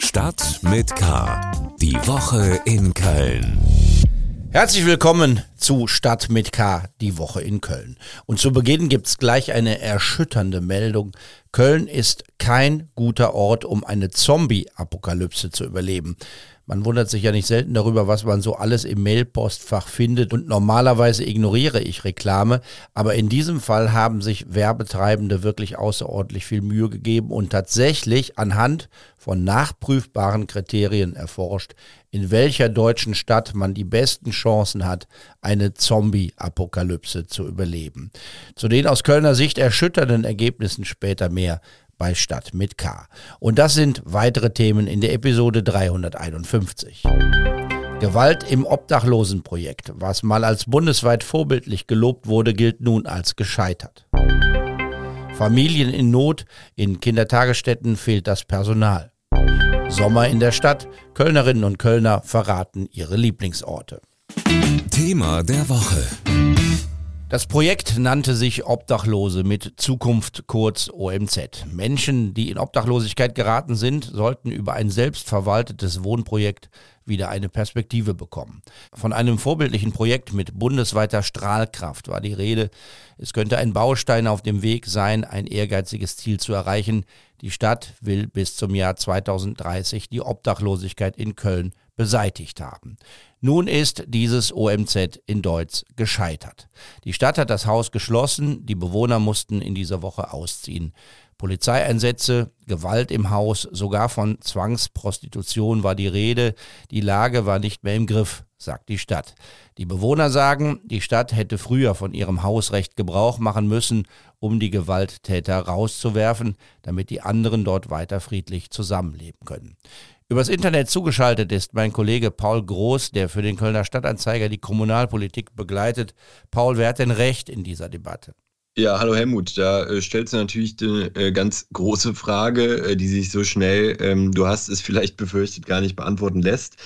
Stadt mit K. Die Woche in Köln. Herzlich willkommen zu Stadt mit K, die Woche in Köln. Und zu Beginn gibt's gleich eine erschütternde Meldung. Köln ist kein guter Ort, um eine Zombie-Apokalypse zu überleben. Man wundert sich ja nicht selten darüber, was man so alles im Mailpostfach findet und normalerweise ignoriere ich Reklame, aber in diesem Fall haben sich Werbetreibende wirklich außerordentlich viel Mühe gegeben und tatsächlich anhand von nachprüfbaren Kriterien erforscht, in welcher deutschen Stadt man die besten Chancen hat, eine Zombie-Apokalypse zu überleben. Zu den aus Kölner Sicht erschütternden Ergebnissen später mehr bei Stadt mit K. Und das sind weitere Themen in der Episode 351. Gewalt im Obdachlosenprojekt, was mal als bundesweit vorbildlich gelobt wurde, gilt nun als gescheitert. Familien in Not, in Kindertagesstätten fehlt das Personal. Sommer in der Stadt, Kölnerinnen und Kölner verraten ihre Lieblingsorte. Thema der Woche. Das Projekt nannte sich Obdachlose mit Zukunft kurz OMZ. Menschen, die in Obdachlosigkeit geraten sind, sollten über ein selbstverwaltetes Wohnprojekt wieder eine Perspektive bekommen. Von einem vorbildlichen Projekt mit bundesweiter Strahlkraft war die Rede. Es könnte ein Baustein auf dem Weg sein, ein ehrgeiziges Ziel zu erreichen. Die Stadt will bis zum Jahr 2030 die Obdachlosigkeit in Köln beseitigt haben. Nun ist dieses OMZ in Deutz gescheitert. Die Stadt hat das Haus geschlossen, die Bewohner mussten in dieser Woche ausziehen. Polizeieinsätze, Gewalt im Haus, sogar von Zwangsprostitution war die Rede. Die Lage war nicht mehr im Griff, sagt die Stadt. Die Bewohner sagen, die Stadt hätte früher von ihrem Hausrecht Gebrauch machen müssen, um die Gewalttäter rauszuwerfen, damit die anderen dort weiter friedlich zusammenleben können. Übers Internet zugeschaltet ist mein Kollege Paul Groß, der für den Kölner Stadtanzeiger die Kommunalpolitik begleitet. Paul, wer hat denn recht in dieser Debatte? Ja, hallo Helmut, da äh, stellst du natürlich eine äh, ganz große Frage, äh, die sich so schnell, ähm, du hast es vielleicht befürchtet, gar nicht beantworten lässt.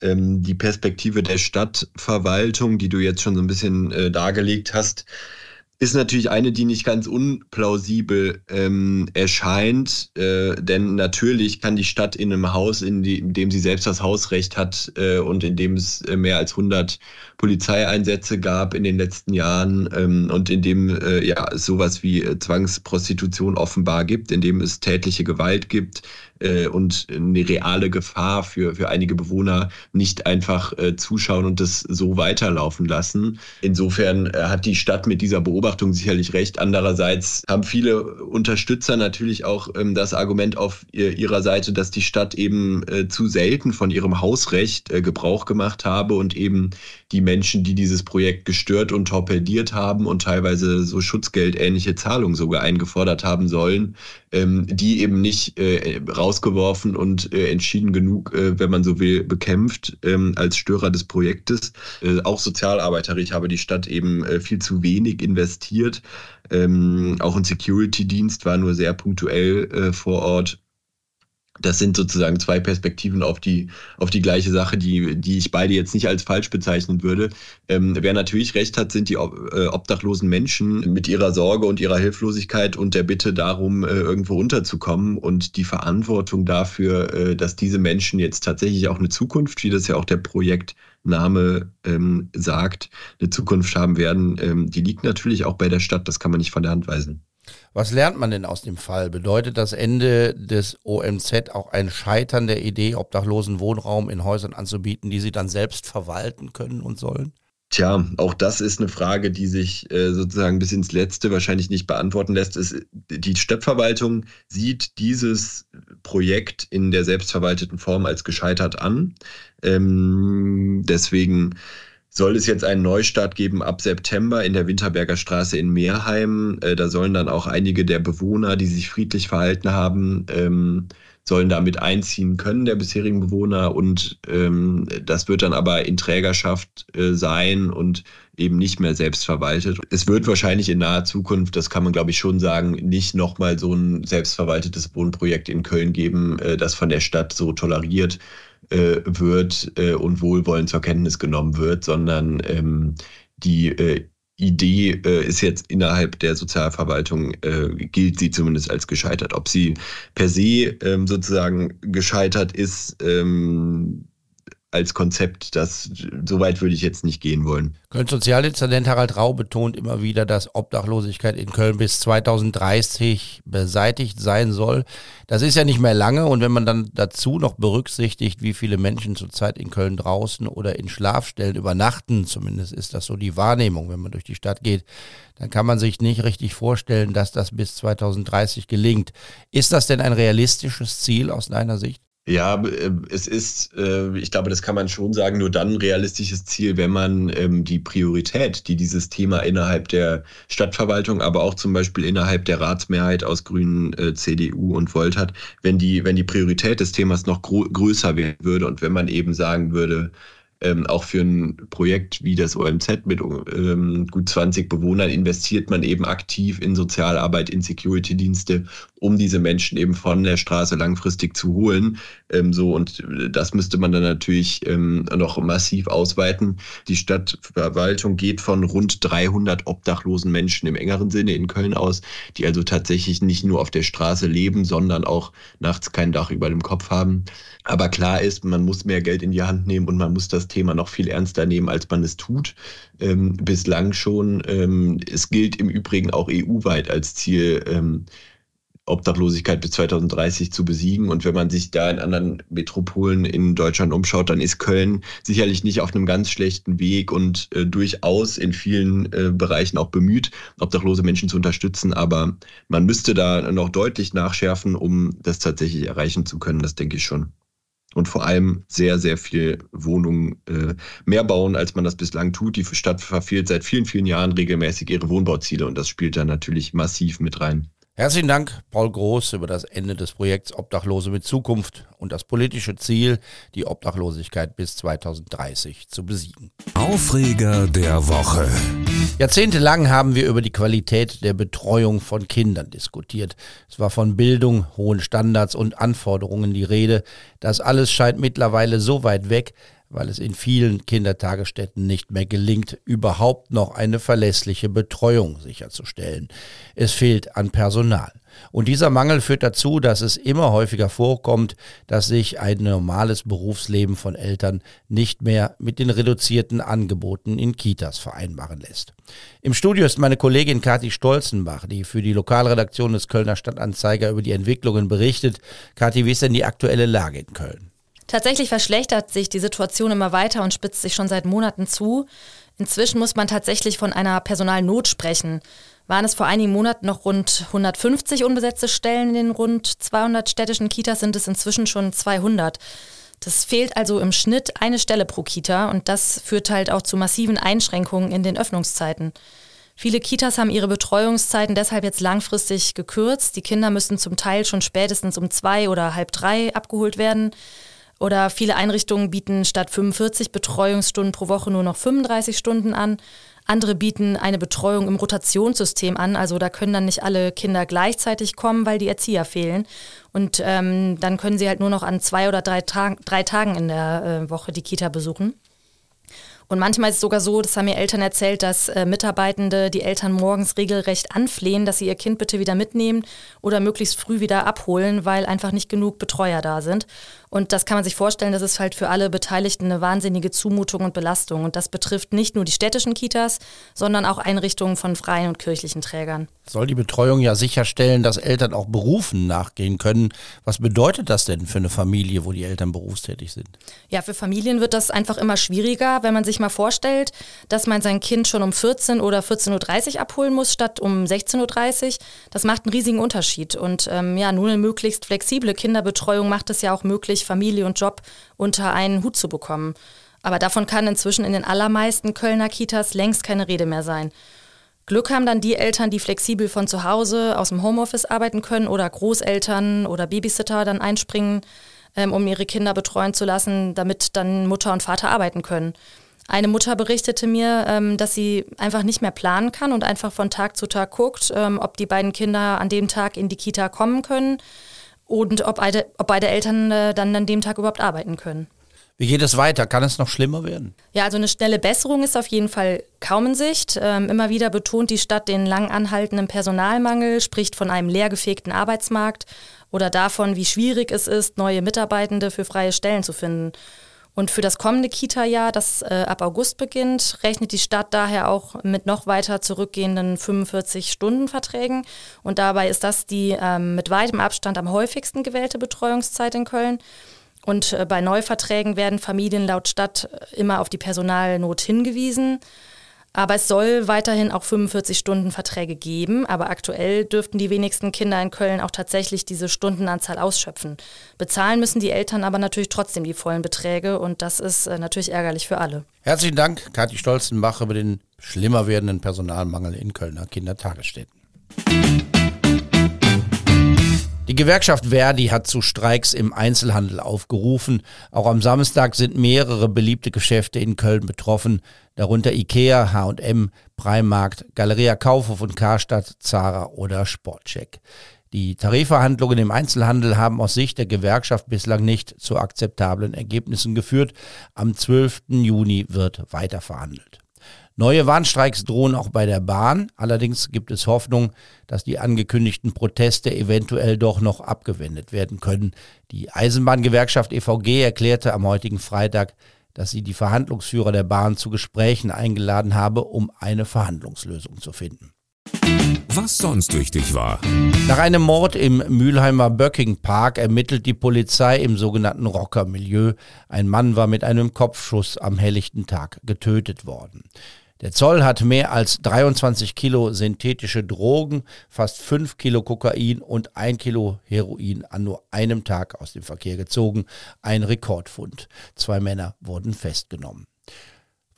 Ähm, die Perspektive der Stadtverwaltung, die du jetzt schon so ein bisschen äh, dargelegt hast, ist natürlich eine, die nicht ganz unplausibel ähm, erscheint, äh, denn natürlich kann die Stadt in einem Haus, in, die, in dem sie selbst das Hausrecht hat äh, und in dem es äh, mehr als 100 Polizeieinsätze gab in den letzten Jahren ähm, und in dem äh, ja, sowas wie äh, Zwangsprostitution offenbar gibt, in dem es tätliche Gewalt gibt, äh, und eine reale Gefahr für, für einige Bewohner nicht einfach zuschauen und das so weiterlaufen lassen. Insofern hat die Stadt mit dieser Beobachtung sicherlich recht. Andererseits haben viele Unterstützer natürlich auch ähm, das Argument auf ihrer Seite, dass die Stadt eben äh, zu selten von ihrem Hausrecht äh, Gebrauch gemacht habe und eben die Menschen, die dieses Projekt gestört und torpediert haben und teilweise so Schutzgeldähnliche Zahlungen sogar eingefordert haben sollen, ähm, die eben nicht äh, rausgeworfen und äh, entschieden genug, äh, wenn man so will, bekämpft ähm, als Störer des Projektes. Äh, auch sozialarbeiterisch habe die Stadt eben äh, viel zu wenig investiert. Ähm, auch ein Security-Dienst war nur sehr punktuell äh, vor Ort das sind sozusagen zwei Perspektiven auf die, auf die gleiche Sache, die, die ich beide jetzt nicht als falsch bezeichnen würde. Ähm, wer natürlich recht hat, sind die äh, obdachlosen Menschen mit ihrer Sorge und ihrer Hilflosigkeit und der Bitte darum, äh, irgendwo unterzukommen und die Verantwortung dafür, äh, dass diese Menschen jetzt tatsächlich auch eine Zukunft, wie das ja auch der Projektname ähm, sagt, eine Zukunft haben werden, ähm, die liegt natürlich auch bei der Stadt, das kann man nicht von der Hand weisen. Was lernt man denn aus dem Fall? Bedeutet das Ende des OMZ auch ein Scheitern der Idee, obdachlosen Wohnraum in Häusern anzubieten, die sie dann selbst verwalten können und sollen? Tja, auch das ist eine Frage, die sich äh, sozusagen bis ins Letzte wahrscheinlich nicht beantworten lässt. Es, die Stadtverwaltung sieht dieses Projekt in der selbstverwalteten Form als gescheitert an. Ähm, deswegen soll es jetzt einen Neustart geben ab September in der Winterberger Straße in Meerheim. Äh, da sollen dann auch einige der Bewohner, die sich friedlich verhalten haben, ähm, sollen damit einziehen können, der bisherigen Bewohner. Und ähm, das wird dann aber in Trägerschaft äh, sein und eben nicht mehr selbst verwaltet. Es wird wahrscheinlich in naher Zukunft, das kann man glaube ich schon sagen, nicht nochmal so ein selbstverwaltetes Wohnprojekt in Köln geben, äh, das von der Stadt so toleriert äh, wird äh, und Wohlwollen zur Kenntnis genommen wird, sondern ähm, die äh, Idee äh, ist jetzt innerhalb der Sozialverwaltung, äh, gilt sie zumindest als gescheitert. Ob sie per se ähm, sozusagen gescheitert ist, ähm, als Konzept, das so weit würde ich jetzt nicht gehen wollen. Kölns Sozialdezernent Harald Rau betont immer wieder, dass Obdachlosigkeit in Köln bis 2030 beseitigt sein soll. Das ist ja nicht mehr lange und wenn man dann dazu noch berücksichtigt, wie viele Menschen zurzeit in Köln draußen oder in Schlafstellen übernachten, zumindest ist das so die Wahrnehmung, wenn man durch die Stadt geht, dann kann man sich nicht richtig vorstellen, dass das bis 2030 gelingt. Ist das denn ein realistisches Ziel aus deiner Sicht? Ja, äh, es ist, äh, ich glaube, das kann man schon sagen, nur dann ein realistisches Ziel, wenn man ähm, die Priorität, die dieses Thema innerhalb der Stadtverwaltung, aber auch zum Beispiel innerhalb der Ratsmehrheit aus Grünen, äh, CDU und Volt hat, wenn die, wenn die Priorität des Themas noch größer werden würde und wenn man eben sagen würde, ähm, auch für ein Projekt wie das OMZ mit ähm, gut 20 Bewohnern investiert man eben aktiv in Sozialarbeit, in Security-Dienste, um diese Menschen eben von der Straße langfristig zu holen. Ähm, so und das müsste man dann natürlich ähm, noch massiv ausweiten. Die Stadtverwaltung geht von rund 300 obdachlosen Menschen im engeren Sinne in Köln aus, die also tatsächlich nicht nur auf der Straße leben, sondern auch nachts kein Dach über dem Kopf haben. Aber klar ist, man muss mehr Geld in die Hand nehmen und man muss das Thema noch viel ernster nehmen, als man es tut. Ähm, bislang schon. Ähm, es gilt im Übrigen auch EU-weit als Ziel, ähm, Obdachlosigkeit bis 2030 zu besiegen. Und wenn man sich da in anderen Metropolen in Deutschland umschaut, dann ist Köln sicherlich nicht auf einem ganz schlechten Weg und äh, durchaus in vielen äh, Bereichen auch bemüht, obdachlose Menschen zu unterstützen. Aber man müsste da noch deutlich nachschärfen, um das tatsächlich erreichen zu können. Das denke ich schon und vor allem sehr, sehr viel Wohnungen äh, mehr bauen, als man das bislang tut. Die Stadt verfehlt seit vielen, vielen Jahren regelmäßig ihre Wohnbauziele und das spielt da natürlich massiv mit rein. Herzlichen Dank, Paul Groß, über das Ende des Projekts Obdachlose mit Zukunft und das politische Ziel, die Obdachlosigkeit bis 2030 zu besiegen. Aufreger der Woche. Jahrzehntelang haben wir über die Qualität der Betreuung von Kindern diskutiert. Es war von Bildung, hohen Standards und Anforderungen die Rede. Das alles scheint mittlerweile so weit weg, weil es in vielen Kindertagesstätten nicht mehr gelingt, überhaupt noch eine verlässliche Betreuung sicherzustellen. Es fehlt an Personal. Und dieser Mangel führt dazu, dass es immer häufiger vorkommt, dass sich ein normales Berufsleben von Eltern nicht mehr mit den reduzierten Angeboten in Kitas vereinbaren lässt. Im Studio ist meine Kollegin Kathi Stolzenbach, die für die Lokalredaktion des Kölner Stadtanzeiger über die Entwicklungen berichtet. Kathi, wie ist denn die aktuelle Lage in Köln? Tatsächlich verschlechtert sich die Situation immer weiter und spitzt sich schon seit Monaten zu. Inzwischen muss man tatsächlich von einer Personalnot sprechen. Waren es vor einigen Monaten noch rund 150 unbesetzte Stellen in den rund 200 städtischen Kitas, sind es inzwischen schon 200. Das fehlt also im Schnitt eine Stelle pro Kita und das führt halt auch zu massiven Einschränkungen in den Öffnungszeiten. Viele Kitas haben ihre Betreuungszeiten deshalb jetzt langfristig gekürzt. Die Kinder müssen zum Teil schon spätestens um zwei oder halb drei abgeholt werden. Oder viele Einrichtungen bieten statt 45 Betreuungsstunden pro Woche nur noch 35 Stunden an. Andere bieten eine Betreuung im Rotationssystem an. Also da können dann nicht alle Kinder gleichzeitig kommen, weil die Erzieher fehlen. Und ähm, dann können sie halt nur noch an zwei oder drei, Tag drei Tagen in der äh, Woche die Kita besuchen. Und manchmal ist es sogar so, das haben mir Eltern erzählt, dass äh, Mitarbeitende die Eltern morgens regelrecht anflehen, dass sie ihr Kind bitte wieder mitnehmen oder möglichst früh wieder abholen, weil einfach nicht genug Betreuer da sind. Und das kann man sich vorstellen, das ist halt für alle Beteiligten eine wahnsinnige Zumutung und Belastung. Und das betrifft nicht nur die städtischen Kitas, sondern auch Einrichtungen von freien und kirchlichen Trägern. Soll die Betreuung ja sicherstellen, dass Eltern auch Berufen nachgehen können. Was bedeutet das denn für eine Familie, wo die Eltern berufstätig sind? Ja, für Familien wird das einfach immer schwieriger, wenn man sich mal vorstellt, dass man sein Kind schon um 14 oder 14.30 Uhr abholen muss, statt um 16.30 Uhr. Das macht einen riesigen Unterschied. Und ähm, ja, nur eine möglichst flexible Kinderbetreuung macht es ja auch möglich, möglich, Familie und Job unter einen Hut zu bekommen. Aber davon kann inzwischen in den allermeisten Kölner Kitas längst keine Rede mehr sein. Glück haben dann die Eltern, die flexibel von zu Hause aus dem Homeoffice arbeiten können oder Großeltern oder Babysitter dann einspringen, ähm, um ihre Kinder betreuen zu lassen, damit dann Mutter und Vater arbeiten können. Eine Mutter berichtete mir, ähm, dass sie einfach nicht mehr planen kann und einfach von Tag zu Tag guckt, ähm, ob die beiden Kinder an dem Tag in die Kita kommen können und ob beide, ob beide Eltern äh, dann an dem Tag überhaupt arbeiten können. Wie geht es weiter? Kann es noch schlimmer werden? Ja, also eine schnelle Besserung ist auf jeden Fall kaum in Sicht. Ähm, immer wieder betont die Stadt den lang anhaltenden Personalmangel, spricht von einem leergefegten Arbeitsmarkt oder davon, wie schwierig es ist, neue Mitarbeitende für freie Stellen zu finden. Und für das kommende Kita-Jahr, das äh, ab August beginnt, rechnet die Stadt daher auch mit noch weiter zurückgehenden 45-Stunden-Verträgen. Und dabei ist das die ähm, mit weitem Abstand am häufigsten gewählte Betreuungszeit in Köln. Und äh, bei Neuverträgen werden Familien laut Stadt immer auf die Personalnot hingewiesen. Aber es soll weiterhin auch 45-Stunden-Verträge geben. Aber aktuell dürften die wenigsten Kinder in Köln auch tatsächlich diese Stundenanzahl ausschöpfen. Bezahlen müssen die Eltern aber natürlich trotzdem die vollen Beträge. Und das ist äh, natürlich ärgerlich für alle. Herzlichen Dank, Kathi Stolzenbach, über den schlimmer werdenden Personalmangel in Kölner Kindertagesstätten. Die Gewerkschaft Verdi hat zu Streiks im Einzelhandel aufgerufen. Auch am Samstag sind mehrere beliebte Geschäfte in Köln betroffen, darunter Ikea, H&M, Primarkt, Galeria Kaufhof und Karstadt, Zara oder Sportcheck. Die Tarifverhandlungen im Einzelhandel haben aus Sicht der Gewerkschaft bislang nicht zu akzeptablen Ergebnissen geführt. Am 12. Juni wird weiter verhandelt. Neue Warnstreiks drohen auch bei der Bahn. Allerdings gibt es Hoffnung, dass die angekündigten Proteste eventuell doch noch abgewendet werden können. Die Eisenbahngewerkschaft EVG erklärte am heutigen Freitag, dass sie die Verhandlungsführer der Bahn zu Gesprächen eingeladen habe, um eine Verhandlungslösung zu finden. Was sonst wichtig war. Nach einem Mord im Mülheimer Böcking Park ermittelt die Polizei im sogenannten Rockermilieu. Ein Mann war mit einem Kopfschuss am helllichten Tag getötet worden. Der Zoll hat mehr als 23 Kilo synthetische Drogen, fast 5 Kilo Kokain und 1 Kilo Heroin an nur einem Tag aus dem Verkehr gezogen. Ein Rekordfund. Zwei Männer wurden festgenommen.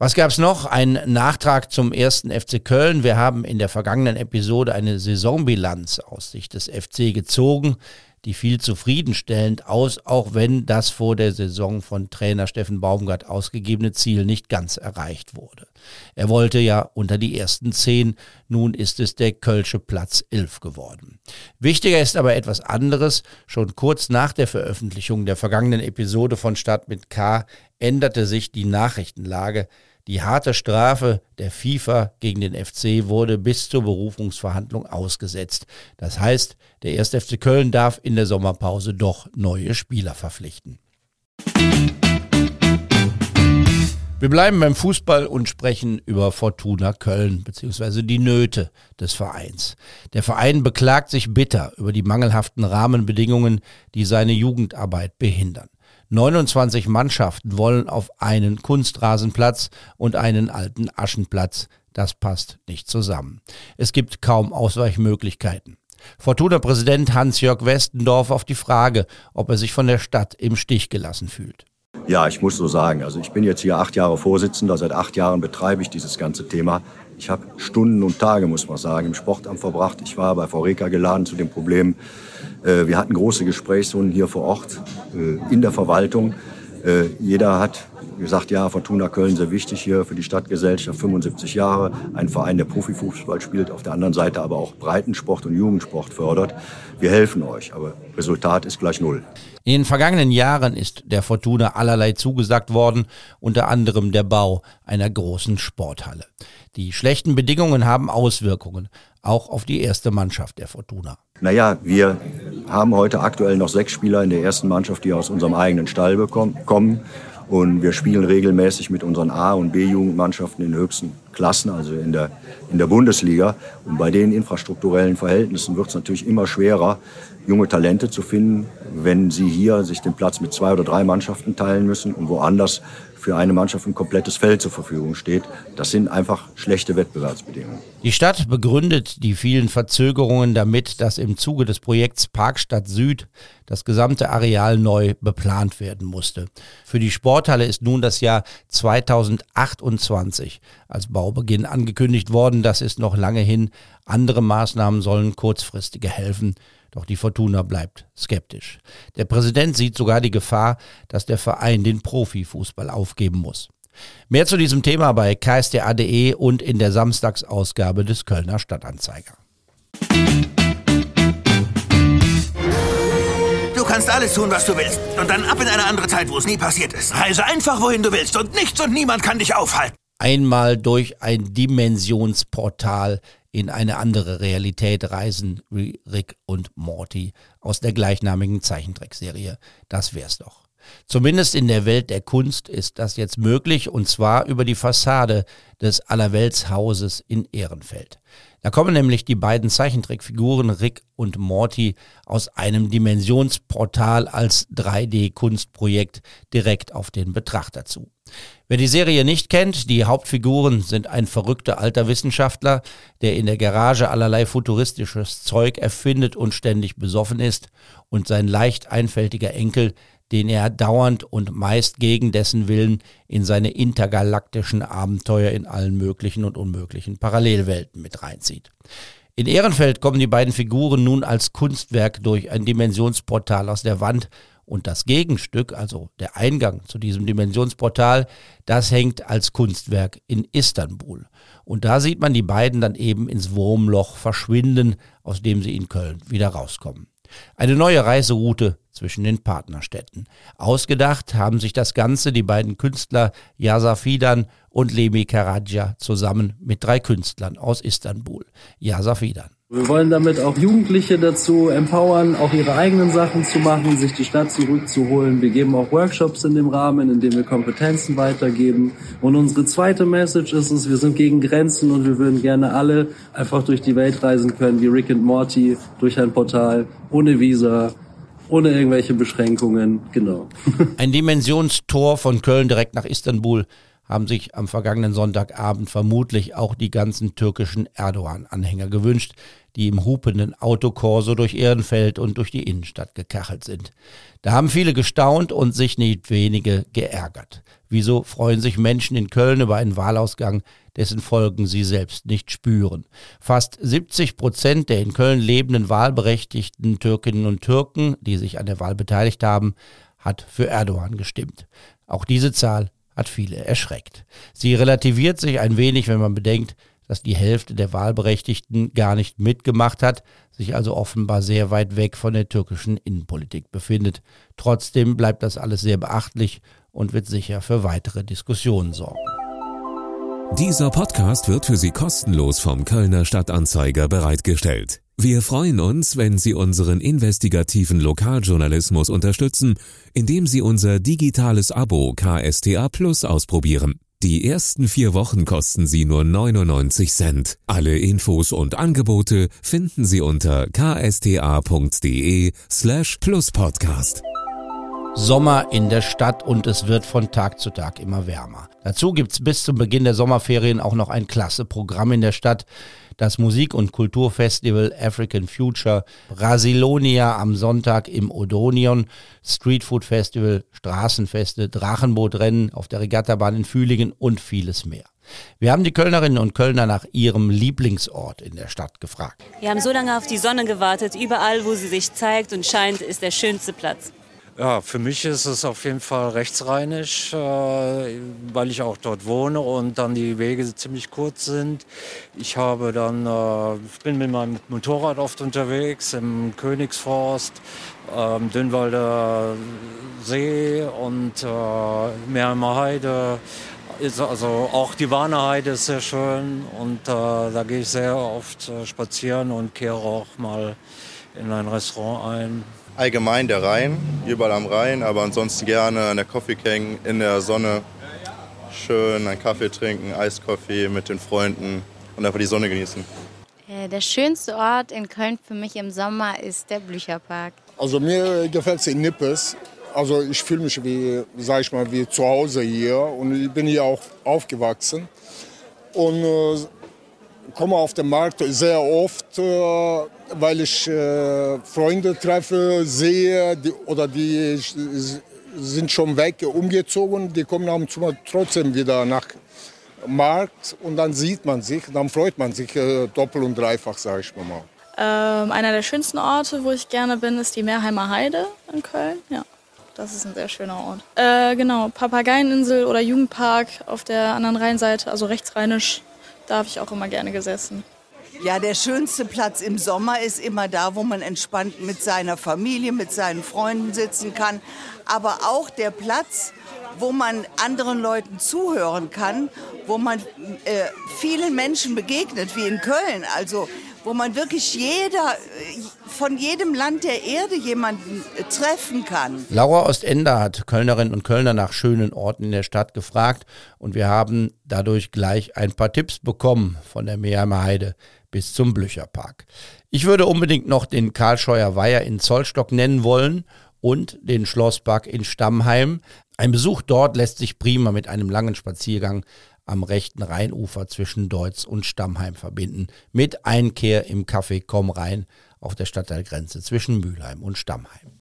Was gab es noch? Ein Nachtrag zum ersten FC Köln. Wir haben in der vergangenen Episode eine Saisonbilanz aus Sicht des FC gezogen die viel zufriedenstellend aus, auch wenn das vor der Saison von Trainer Steffen Baumgart ausgegebene Ziel nicht ganz erreicht wurde. Er wollte ja unter die ersten zehn, nun ist es der Kölsche Platz elf geworden. Wichtiger ist aber etwas anderes. Schon kurz nach der Veröffentlichung der vergangenen Episode von Stadt mit K änderte sich die Nachrichtenlage. Die harte Strafe der FIFA gegen den FC wurde bis zur Berufungsverhandlung ausgesetzt. Das heißt, der 1. FC Köln darf in der Sommerpause doch neue Spieler verpflichten. Wir bleiben beim Fußball und sprechen über Fortuna Köln bzw. die Nöte des Vereins. Der Verein beklagt sich bitter über die mangelhaften Rahmenbedingungen, die seine Jugendarbeit behindern. 29 Mannschaften wollen auf einen Kunstrasenplatz und einen alten Aschenplatz. Das passt nicht zusammen. Es gibt kaum Ausweichmöglichkeiten. Fortuna-Präsident Hans-Jörg Westendorf auf die Frage, ob er sich von der Stadt im Stich gelassen fühlt. Ja, ich muss so sagen. Also ich bin jetzt hier acht Jahre Vorsitzender. Seit acht Jahren betreibe ich dieses ganze Thema. Ich habe Stunden und Tage, muss man sagen, im Sportamt verbracht. Ich war bei Voreka geladen zu den Problemen äh, wir hatten große Gesprächsrunden hier vor Ort äh, in der Verwaltung. Äh, jeder hat gesagt, ja, Fortuna Köln sehr wichtig hier für die Stadtgesellschaft, 75 Jahre, ein Verein, der Profifußball spielt, auf der anderen Seite aber auch Breitensport und Jugendsport fördert. Wir helfen euch, aber Resultat ist gleich null. In den vergangenen Jahren ist der Fortuna allerlei zugesagt worden, unter anderem der Bau einer großen Sporthalle. Die schlechten Bedingungen haben Auswirkungen, auch auf die erste Mannschaft der Fortuna. Naja, wir haben heute aktuell noch sechs Spieler in der ersten Mannschaft, die aus unserem eigenen Stall kommen. Und wir spielen regelmäßig mit unseren A- und B-Jugendmannschaften in höchsten Klassen, also in der, in der Bundesliga. Und bei den infrastrukturellen Verhältnissen wird es natürlich immer schwerer, junge Talente zu finden, wenn sie hier sich den Platz mit zwei oder drei Mannschaften teilen müssen und woanders für eine Mannschaft ein komplettes Feld zur Verfügung steht. Das sind einfach schlechte Wettbewerbsbedingungen. Die Stadt begründet die vielen Verzögerungen damit, dass im Zuge des Projekts Parkstadt Süd das gesamte Areal neu beplant werden musste. Für die Sporthalle ist nun das Jahr 2028 als Baubeginn angekündigt worden. Das ist noch lange hin. Andere Maßnahmen sollen kurzfristiger helfen. Doch die Fortuna bleibt skeptisch. Der Präsident sieht sogar die Gefahr, dass der Verein den Profifußball aufgeben muss. Mehr zu diesem Thema bei ksda.de und in der Samstagsausgabe des Kölner Stadtanzeiger kannst alles tun, was du willst. Und dann ab in eine andere Zeit, wo es nie passiert ist. Reise einfach, wohin du willst. Und nichts und niemand kann dich aufhalten. Einmal durch ein Dimensionsportal in eine andere Realität reisen wie Rick und Morty aus der gleichnamigen Zeichentrickserie. Das wär's doch. Zumindest in der Welt der Kunst ist das jetzt möglich und zwar über die Fassade des Allerweltshauses in Ehrenfeld. Da kommen nämlich die beiden Zeichentrickfiguren Rick und Morty aus einem Dimensionsportal als 3D-Kunstprojekt direkt auf den Betrachter zu. Wer die Serie nicht kennt, die Hauptfiguren sind ein verrückter alter Wissenschaftler, der in der Garage allerlei futuristisches Zeug erfindet und ständig besoffen ist, und sein leicht einfältiger Enkel, den er dauernd und meist gegen dessen Willen in seine intergalaktischen Abenteuer in allen möglichen und unmöglichen Parallelwelten mit reinzieht. In Ehrenfeld kommen die beiden Figuren nun als Kunstwerk durch ein Dimensionsportal aus der Wand und das Gegenstück, also der Eingang zu diesem Dimensionsportal, das hängt als Kunstwerk in Istanbul. Und da sieht man die beiden dann eben ins Wurmloch verschwinden, aus dem sie in Köln wieder rauskommen. Eine neue Reiseroute zwischen den Partnerstädten. Ausgedacht haben sich das Ganze die beiden Künstler Yasa Fidan und Lemi Karadja zusammen mit drei Künstlern aus Istanbul. Yasa Fidan. Wir wollen damit auch Jugendliche dazu empowern, auch ihre eigenen Sachen zu machen, sich die Stadt zurückzuholen. Wir geben auch Workshops in dem Rahmen, in dem wir Kompetenzen weitergeben. Und unsere zweite Message ist es, wir sind gegen Grenzen und wir würden gerne alle einfach durch die Welt reisen können, wie Rick und Morty, durch ein Portal, ohne Visa, ohne irgendwelche Beschränkungen, genau. Ein Dimensionstor von Köln direkt nach Istanbul haben sich am vergangenen Sonntagabend vermutlich auch die ganzen türkischen Erdogan-Anhänger gewünscht, die im hupenden Autokorso durch Ehrenfeld und durch die Innenstadt gekachelt sind. Da haben viele gestaunt und sich nicht wenige geärgert. Wieso freuen sich Menschen in Köln über einen Wahlausgang, dessen Folgen sie selbst nicht spüren? Fast 70 Prozent der in Köln lebenden wahlberechtigten Türkinnen und Türken, die sich an der Wahl beteiligt haben, hat für Erdogan gestimmt. Auch diese Zahl hat viele erschreckt. Sie relativiert sich ein wenig, wenn man bedenkt, dass die Hälfte der Wahlberechtigten gar nicht mitgemacht hat, sich also offenbar sehr weit weg von der türkischen Innenpolitik befindet. Trotzdem bleibt das alles sehr beachtlich und wird sicher für weitere Diskussionen sorgen. Dieser Podcast wird für Sie kostenlos vom Kölner Stadtanzeiger bereitgestellt. Wir freuen uns, wenn Sie unseren investigativen Lokaljournalismus unterstützen, indem Sie unser digitales Abo KSTA Plus ausprobieren. Die ersten vier Wochen kosten Sie nur 99 Cent. Alle Infos und Angebote finden Sie unter ksta.de slash pluspodcast. Sommer in der Stadt und es wird von Tag zu Tag immer wärmer. Dazu gibt's bis zum Beginn der Sommerferien auch noch ein klasse Programm in der Stadt das Musik- und Kulturfestival African Future, Brasilonia am Sonntag im Odonion, Streetfood Festival, Straßenfeste, Drachenbootrennen auf der Regattabahn in Fühlingen und vieles mehr. Wir haben die Kölnerinnen und Kölner nach ihrem Lieblingsort in der Stadt gefragt. Wir haben so lange auf die Sonne gewartet. Überall, wo sie sich zeigt und scheint, ist der schönste Platz. Ja, für mich ist es auf jeden Fall rechtsrheinisch, äh, weil ich auch dort wohne und dann die Wege ziemlich kurz sind. Ich habe dann, äh, bin mit meinem Motorrad oft unterwegs im Königsforst, ähm, Dünnwalder See und äh, Heide. Also auch die Warner Heide ist sehr schön und äh, da gehe ich sehr oft spazieren und kehre auch mal in ein Restaurant ein allgemein der Rhein, überall am Rhein, aber ansonsten gerne an der Coffee King in der Sonne schön einen Kaffee trinken, Eiskaffee mit den Freunden und einfach die Sonne genießen. Äh, der schönste Ort in Köln für mich im Sommer ist der Blücherpark. Also mir gefällt es in Nippes. Also ich fühle mich wie, sag ich mal, wie zu Hause hier und ich bin hier auch aufgewachsen. Und äh, komme auf den Markt sehr oft, äh, weil ich äh, Freunde treffe, sehe die, oder die sind schon weg, umgezogen. Die kommen ab und trotzdem wieder nach Markt und dann sieht man sich, dann freut man sich äh, doppelt und dreifach, sage ich mal. Ähm, einer der schönsten Orte, wo ich gerne bin, ist die Meerheimer Heide in Köln. Ja, das ist ein sehr schöner Ort. Äh, genau, Papageieninsel oder Jugendpark auf der anderen Rheinseite, also rechtsrheinisch da habe ich auch immer gerne gesessen. Ja, der schönste Platz im Sommer ist immer da, wo man entspannt mit seiner Familie, mit seinen Freunden sitzen kann. Aber auch der Platz, wo man anderen Leuten zuhören kann, wo man äh, vielen Menschen begegnet, wie in Köln. Also wo man wirklich jeder, von jedem Land der Erde jemanden treffen kann. Laura Ostender hat Kölnerinnen und Kölner nach schönen Orten in der Stadt gefragt und wir haben dadurch gleich ein paar Tipps bekommen von der Meerheimer Heide bis zum Blücherpark. Ich würde unbedingt noch den Karlscheuer Weiher in Zollstock nennen wollen und den Schlosspark in Stammheim. Ein Besuch dort lässt sich prima mit einem langen Spaziergang am rechten Rheinufer zwischen Deutz und Stammheim verbinden, mit Einkehr im Café Komm rein auf der Stadtteilgrenze zwischen Mülheim und Stammheim.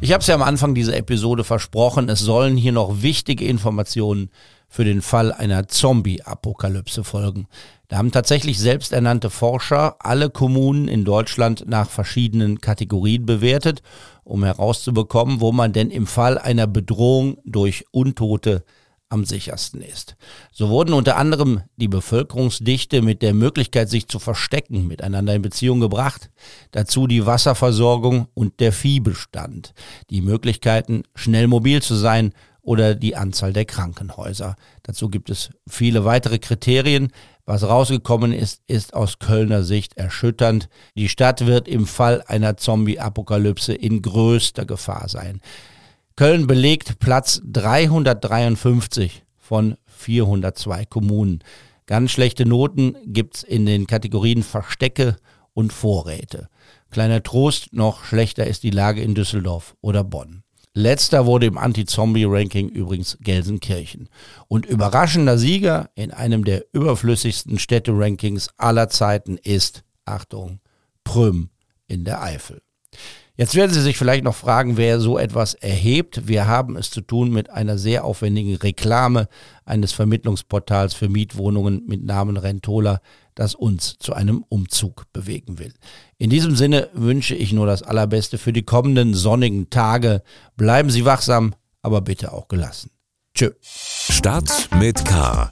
Ich habe es ja am Anfang dieser Episode versprochen, es sollen hier noch wichtige Informationen für den Fall einer Zombie-Apokalypse folgen. Da haben tatsächlich selbsternannte Forscher alle Kommunen in Deutschland nach verschiedenen Kategorien bewertet, um herauszubekommen, wo man denn im Fall einer Bedrohung durch Untote am sichersten ist. So wurden unter anderem die Bevölkerungsdichte mit der Möglichkeit, sich zu verstecken, miteinander in Beziehung gebracht. Dazu die Wasserversorgung und der Viehbestand. Die Möglichkeiten, schnell mobil zu sein oder die Anzahl der Krankenhäuser. Dazu gibt es viele weitere Kriterien. Was rausgekommen ist, ist aus Kölner Sicht erschütternd. Die Stadt wird im Fall einer Zombie-Apokalypse in größter Gefahr sein. Köln belegt Platz 353 von 402 Kommunen. Ganz schlechte Noten gibt's in den Kategorien Verstecke und Vorräte. Kleiner Trost, noch schlechter ist die Lage in Düsseldorf oder Bonn. Letzter wurde im Anti-Zombie-Ranking übrigens Gelsenkirchen. Und überraschender Sieger in einem der überflüssigsten Städte-Rankings aller Zeiten ist, Achtung, Prüm in der Eifel. Jetzt werden Sie sich vielleicht noch fragen, wer so etwas erhebt. Wir haben es zu tun mit einer sehr aufwendigen Reklame eines Vermittlungsportals für Mietwohnungen mit Namen Rentola, das uns zu einem Umzug bewegen will. In diesem Sinne wünsche ich nur das Allerbeste für die kommenden sonnigen Tage. Bleiben Sie wachsam, aber bitte auch gelassen. Tschö. Start mit K.